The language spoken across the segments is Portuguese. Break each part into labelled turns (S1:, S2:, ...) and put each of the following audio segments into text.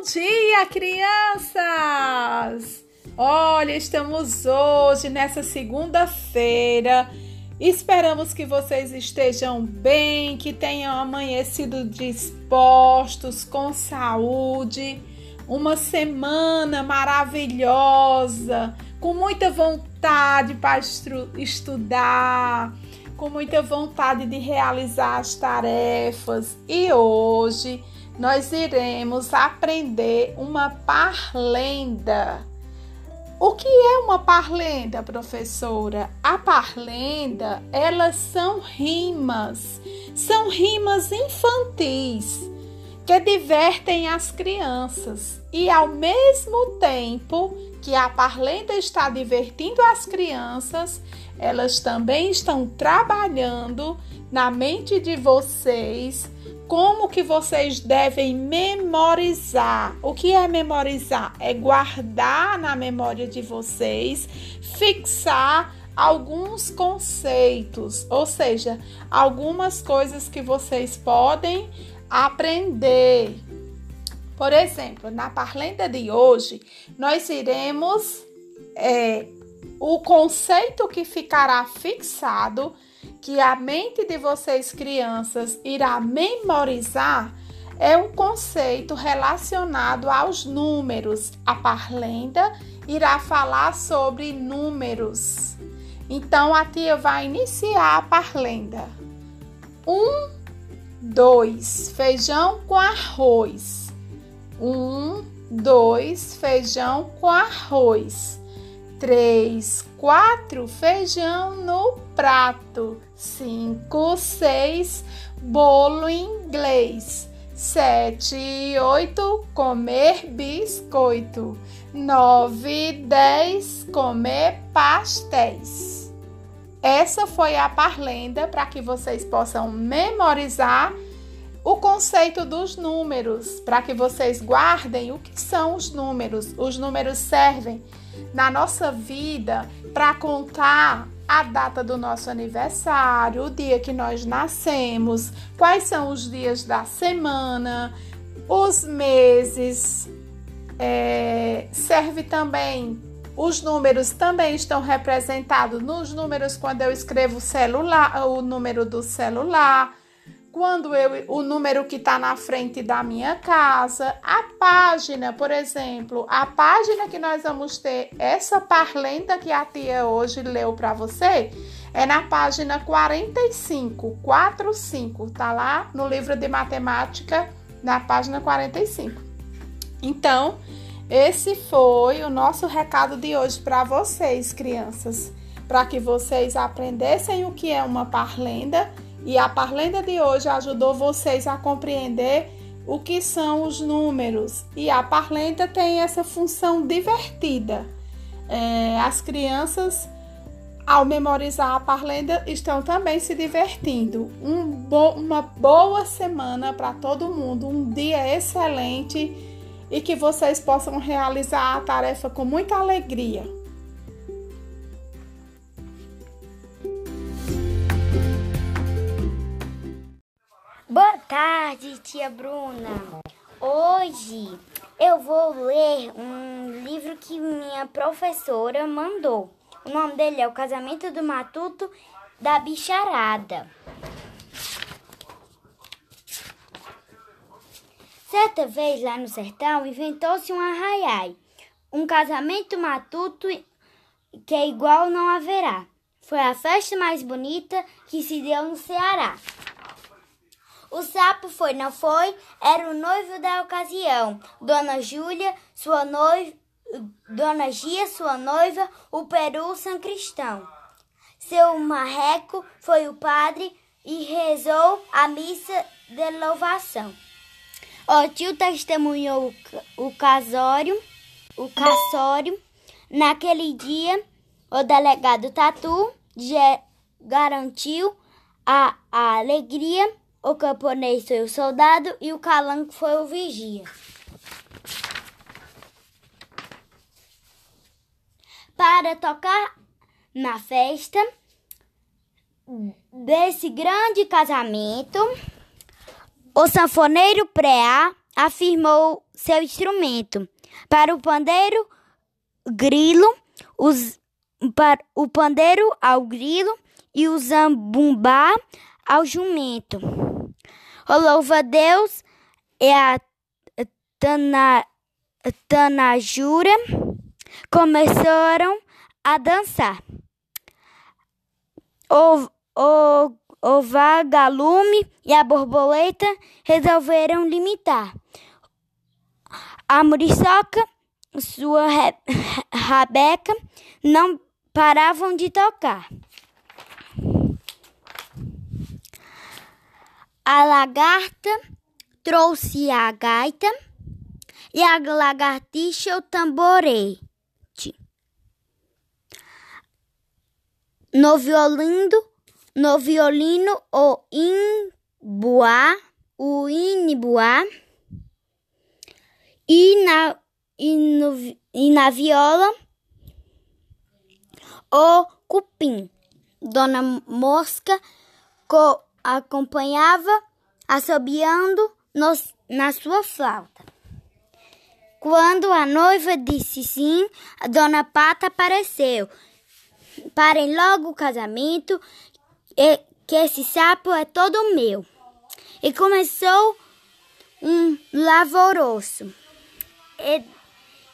S1: Bom dia, crianças! Olha, estamos hoje nessa segunda-feira. Esperamos que vocês estejam bem, que tenham amanhecido dispostos, com saúde. Uma semana maravilhosa, com muita vontade para estudar, com muita vontade de realizar as tarefas. E hoje nós iremos aprender uma parlenda. O que é uma parlenda, professora? A parlenda, elas são rimas, são rimas infantis que divertem as crianças e ao mesmo tempo que a parlenda está divertindo as crianças, elas também estão trabalhando na mente de vocês como que vocês devem memorizar. O que é memorizar? É guardar na memória de vocês, fixar alguns conceitos, ou seja, algumas coisas que vocês podem aprender. Por exemplo, na parlenda de hoje, nós iremos é, o conceito que ficará fixado que a mente de vocês, crianças, irá memorizar é um conceito relacionado aos números. A parlenda irá falar sobre números. Então a tia vai iniciar a parlenda. Um, dois, feijão com arroz. Um, dois, feijão com arroz. Três, quatro, feijão no prato, cinco, seis, bolo inglês, sete e oito, comer biscoito, nove, dez, comer pastéis. Essa foi a parlenda para que vocês possam memorizar o conceito dos números, para que vocês guardem o que são os números. Os números servem na nossa vida para contar a data do nosso aniversário, o dia que nós nascemos, quais são os dias da semana, os meses. É, serve também os números também estão representados nos números quando eu escrevo celular, o número do celular, quando eu o número que está na frente da minha casa, a página, por exemplo, a página que nós vamos ter essa parlenda que a tia hoje leu para você é na página 45, 45, tá lá no livro de matemática na página 45. Então, esse foi o nosso recado de hoje para vocês, crianças, para que vocês aprendessem o que é uma parlenda e a parlenda de hoje ajudou vocês a compreender o que são os números. E a parlenda tem essa função divertida. É, as crianças, ao memorizar a parlenda, estão também se divertindo. Um bo uma boa semana para todo mundo, um dia excelente e que vocês possam realizar a tarefa com muita alegria.
S2: Boa tarde, tia Bruna. Hoje eu vou ler um livro que minha professora mandou. O nome dele é O Casamento do Matuto da Bicharada. Certa vez lá no sertão inventou-se um arraiai, um casamento matuto que é igual não haverá. Foi a festa mais bonita que se deu no Ceará. O sapo foi, não foi, era o noivo da ocasião. Dona Júlia, sua noiva, Dona Gia, sua noiva, o peru São Cristão. Seu marreco foi o padre e rezou a missa de louvação. O tio testemunhou o casório, o cassório. Naquele dia, o delegado Tatu garantiu a, a alegria o camponês foi o soldado e o calango foi o vigia. Para tocar na festa desse grande casamento, o sanfoneiro Preá afirmou seu instrumento. Para o pandeiro, grilo, os, para o pandeiro ao grilo e o zambumbá ao jumento. O louva-Deus e a tana, tanajura começaram a dançar. O, o, o vagalume e a borboleta resolveram limitar. A muriçoca, sua rabeca, não paravam de tocar. A lagarta trouxe a gaita e a lagartixa o tamborete. No violino, no violino o imbuá, o inibuá e na, e, no, e na viola o cupim. Dona Mosca co acompanhava assobiando na sua flauta. Quando a noiva disse sim, a dona Pata apareceu. Parem logo o casamento, que esse sapo é todo meu. E começou um lavoroso. E,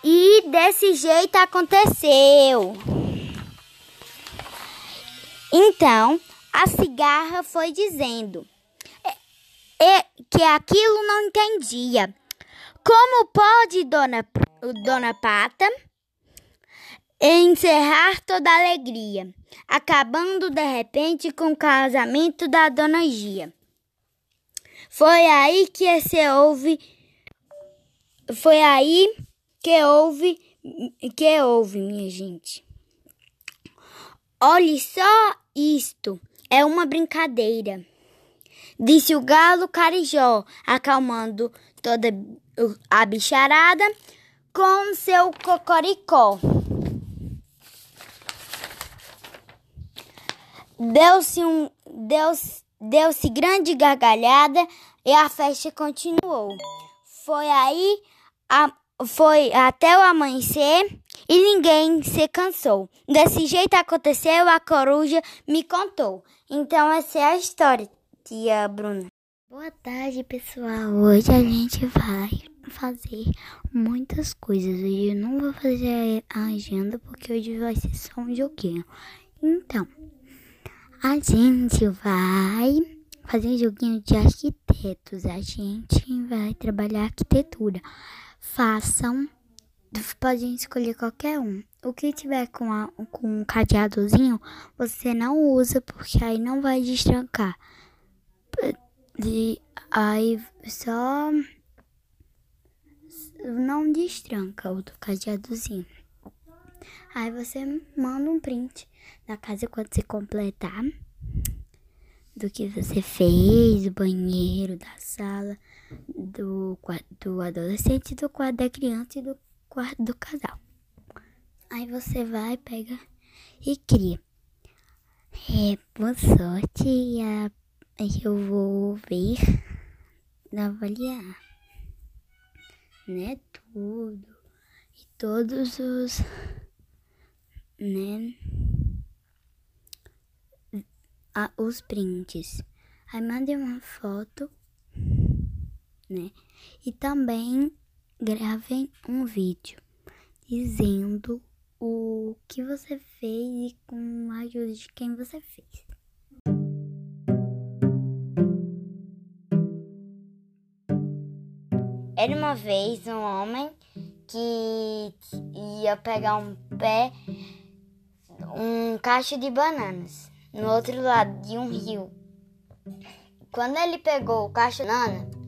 S2: e desse jeito aconteceu. Então, a cigarra foi dizendo e, que aquilo não entendia. Como pode Dona, Dona Pata encerrar toda a alegria, acabando de repente com o casamento da Dona Gia? Foi aí que se ouve foi aí que houve que houve, minha gente. Olhe só isto, é uma brincadeira, disse o galo carijó, acalmando toda a bicharada com seu cocoricó. Deu-se um deu-se deu-se grande gargalhada e a festa continuou. Foi aí a, foi até o amanhecer e ninguém se cansou. Desse jeito aconteceu, a coruja me contou. Então essa é a história, tia Bruna.
S3: Boa tarde, pessoal. Hoje a gente vai fazer muitas coisas. Hoje eu não vou fazer a agenda porque hoje vai ser só um joguinho. Então, a gente vai fazer um joguinho de arquitetos. A gente vai trabalhar arquitetura. Façam, podem escolher qualquer um. O que tiver com, a, com um cadeadozinho, você não usa porque aí não vai destrancar de aí só não destranca o do cadeadozinho. Aí você manda um print na casa quando você completar do que você fez, do banheiro, da sala, do do adolescente, do quarto da criança e do quarto do casal. Aí você vai, pega e cria. É, boa sorte. Eu vou ver, avaliar, né, tudo e todos os, né, a, os prints. Aí mande uma foto, né, e também gravem um vídeo dizendo o que você fez e com a ajuda de quem você fez.
S2: Era uma vez um homem que ia pegar um pé, um cacho de bananas no outro lado de um rio. Quando ele pegou o cacho de banana,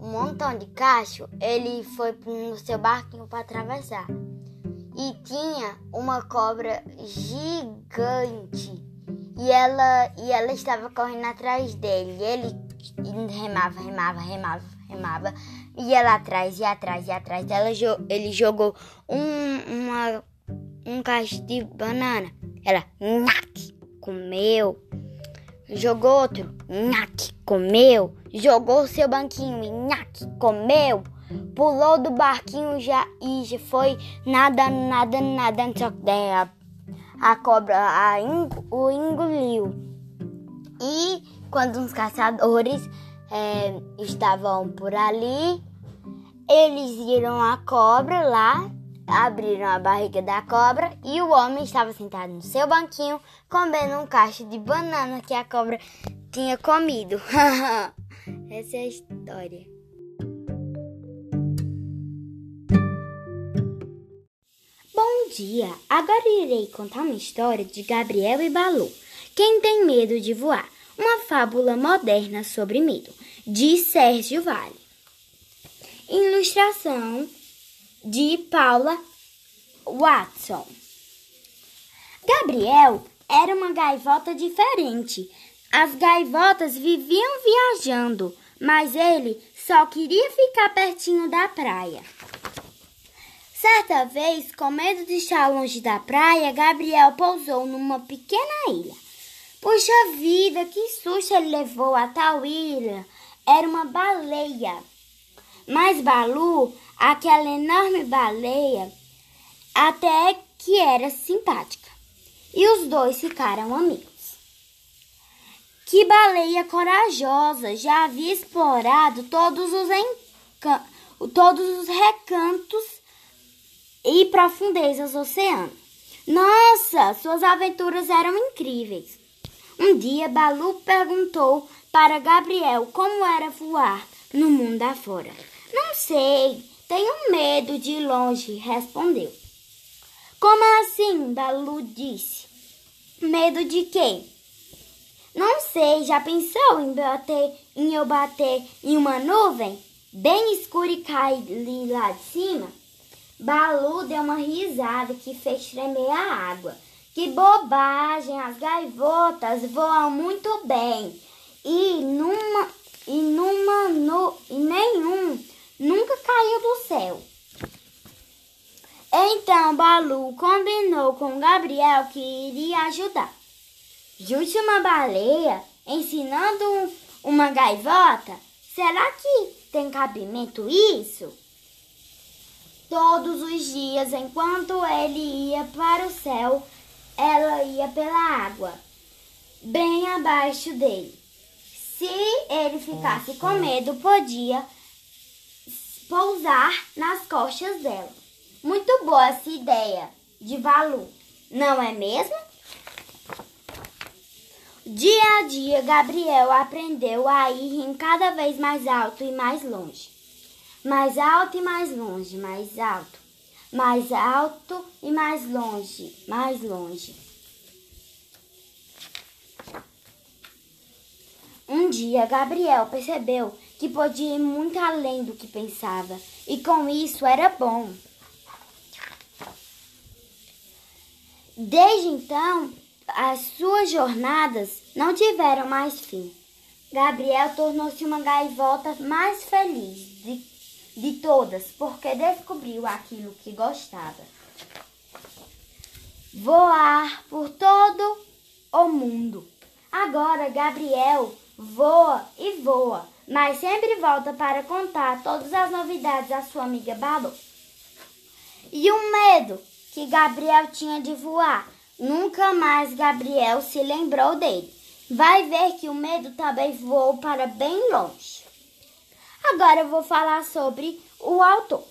S2: um montão de cacho, ele foi no seu barquinho para atravessar. E tinha uma cobra gigante. E ela, e ela estava correndo atrás dele. E ele remava, remava, remava, remava ia lá atrás, ia atrás, ia atrás dela. Ele jogou um, uma, um cacho de banana. Ela, nhaque, comeu. Jogou outro, nhaque, comeu. Jogou seu banquinho, nhaque, comeu. pulou do barquinho já e já foi nadando, nadando, nadando, só que a, a cobra a, o engoliu. E quando os caçadores é, estavam por ali, eles viram a cobra lá, abriram a barriga da cobra e o homem estava sentado no seu banquinho comendo um cacho de banana que a cobra tinha comido. Essa é a história. Bom dia! Agora irei contar uma história de Gabriel e Balu. Quem tem medo de voar? Uma fábula moderna sobre medo, de Sérgio Vale. Ilustração de Paula Watson. Gabriel era uma gaivota diferente. As gaivotas viviam viajando, mas ele só queria ficar pertinho da praia. Certa vez, com medo de estar longe da praia, Gabriel pousou numa pequena ilha. Puxa vida, que susto ele levou a tal ilha! Era uma baleia. Mas Balu, aquela enorme baleia, até que era simpática. E os dois ficaram amigos. Que baleia corajosa! Já havia explorado todos os, todos os recantos e profundezas do oceano. Nossa, suas aventuras eram incríveis. Um dia, Balu perguntou para Gabriel como era voar no mundo afora. Não sei, tenho medo de ir longe, respondeu. Como assim? Balu disse. Medo de quê? Não sei, já pensou em bater, em eu bater em uma nuvem bem escura e cair lá de cima? Balu deu uma risada que fez tremer a água. Que bobagem! As gaivotas voam muito bem. E numa e numa e nenhum nunca caiu do céu. Então Balu combinou com Gabriel que iria ajudar. Junte uma baleia ensinando uma gaivota? Será que tem cabimento isso? Todos os dias, enquanto ele ia para o céu, ela ia pela água, bem abaixo dele. Se ele ficasse com medo, podia pousar nas costas dela. Muito boa essa ideia de Valu, não é mesmo? Dia a dia, Gabriel aprendeu a ir cada vez mais alto e mais longe mais alto e mais longe, mais alto, mais alto e mais longe, mais longe. Um dia, Gabriel percebeu que podia ir muito além do que pensava, e com isso era bom. Desde então, as suas jornadas não tiveram mais fim. Gabriel tornou-se uma gaivota mais feliz de de todas, porque descobriu aquilo que gostava. Voar por todo o mundo. Agora Gabriel voa e voa, mas sempre volta para contar todas as novidades à sua amiga Balu. E o medo que Gabriel tinha de voar, nunca mais Gabriel se lembrou dele. Vai ver que o medo também voou para bem longe. Agora eu vou falar sobre o autor.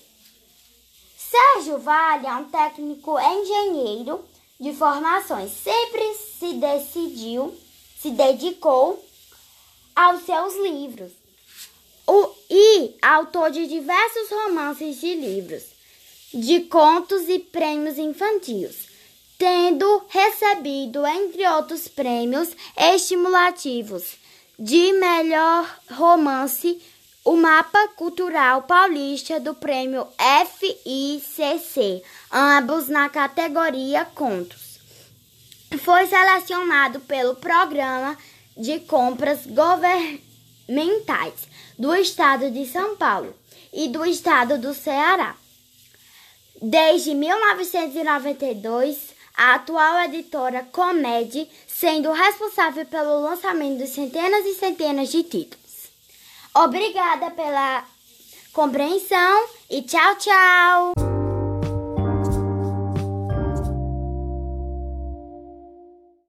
S2: Sérgio Vale é um técnico engenheiro de formações. Sempre se decidiu, se dedicou aos seus livros. O, e autor de diversos romances de livros, de contos e prêmios infantis, tendo recebido, entre outros prêmios estimulativos, de melhor romance o Mapa Cultural Paulista do Prêmio FICC, ambos na categoria Contos. Foi selecionado pelo Programa de Compras Governamentais do Estado de São Paulo e do Estado do Ceará. Desde 1992, a atual editora Comed, sendo responsável pelo lançamento de centenas e centenas de títulos. Obrigada pela compreensão e tchau, tchau!